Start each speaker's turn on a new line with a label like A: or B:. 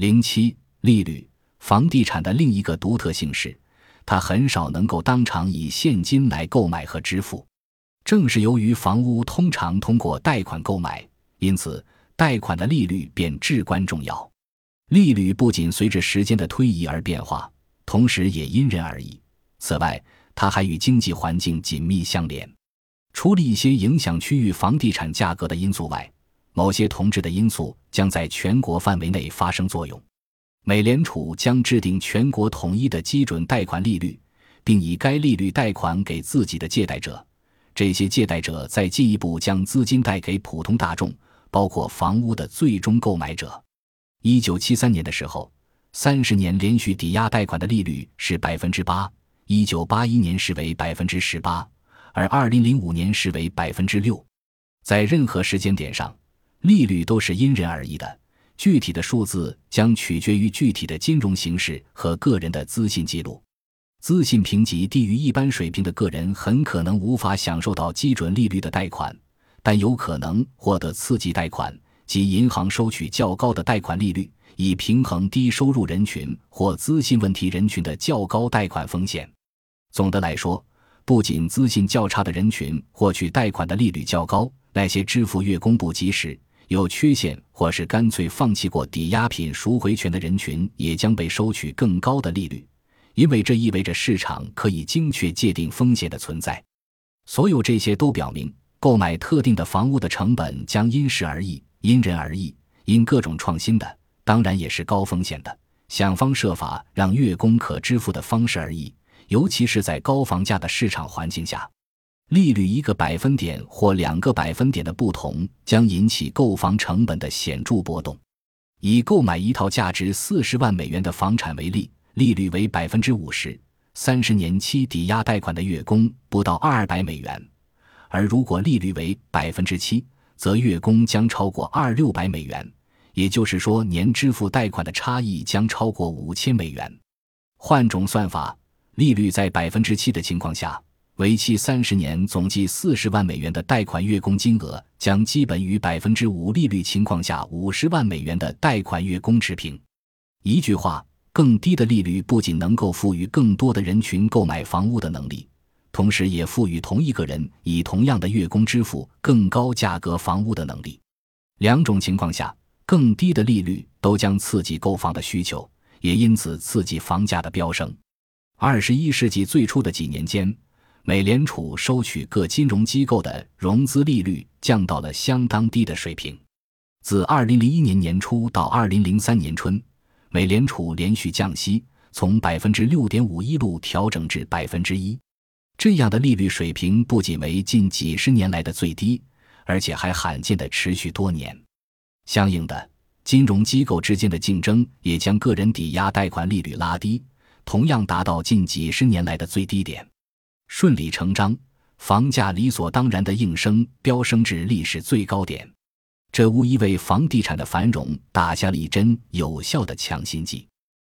A: 零七利率，房地产的另一个独特性是，它很少能够当场以现金来购买和支付。正是由于房屋通常通过贷款购买，因此贷款的利率便至关重要。利率不仅随着时间的推移而变化，同时也因人而异。此外，它还与经济环境紧密相连。除了一些影响区域房地产价格的因素外，某些同质的因素将在全国范围内发生作用。美联储将制定全国统一的基准贷款利率，并以该利率贷款给自己的借贷者。这些借贷者再进一步将资金贷给普通大众，包括房屋的最终购买者。一九七三年的时候，三十年连续抵押贷款的利率是百分之八；一九八一年是为百分之十八，而二零零五年是为百分之六。在任何时间点上，利率都是因人而异的，具体的数字将取决于具体的金融形势和个人的资信记录。资信评级低于一般水平的个人很可能无法享受到基准利率的贷款，但有可能获得刺激贷款。即银行收取较高的贷款利率，以平衡低收入人群或资信问题人群的较高贷款风险。总的来说，不仅资信较差的人群获取贷款的利率较高，那些支付月供不及时、有缺陷或是干脆放弃过抵押品赎回权的人群也将被收取更高的利率，因为这意味着市场可以精确界定风险的存在。所有这些都表明，购买特定的房屋的成本将因时而异。因人而异，因各种创新的，当然也是高风险的。想方设法让月供可支付的方式而异，尤其是在高房价的市场环境下，利率一个百分点或两个百分点的不同，将引起购房成本的显著波动。以购买一套价值四十万美元的房产为例，利率为百分之五十，三十年期抵押贷款的月供不到二百美元，而如果利率为百分之七。则月供将超过二六百美元，也就是说，年支付贷款的差异将超过五千美元。换种算法，利率在百分之七的情况下，为期三十年、总计四十万美元的贷款月供金额将基本与百分之五利率情况下五十万美元的贷款月供持平。一句话，更低的利率不仅能够赋予更多的人群购买房屋的能力。同时，也赋予同一个人以同样的月供支付更高价格房屋的能力。两种情况下，更低的利率都将刺激购房的需求，也因此刺激房价的飙升。二十一世纪最初的几年间，美联储收取各金融机构的融资利率降到了相当低的水平。自二零零一年年初到二零零三年春，美联储连续降息，从百分之六点五一路调整至百分之一。这样的利率水平不仅为近几十年来的最低，而且还罕见的持续多年。相应的，金融机构之间的竞争也将个人抵押贷款利率拉低，同样达到近几十年来的最低点。顺理成章，房价理所当然的应声飙升至历史最高点，这无疑为房地产的繁荣打下了一针有效的强心剂。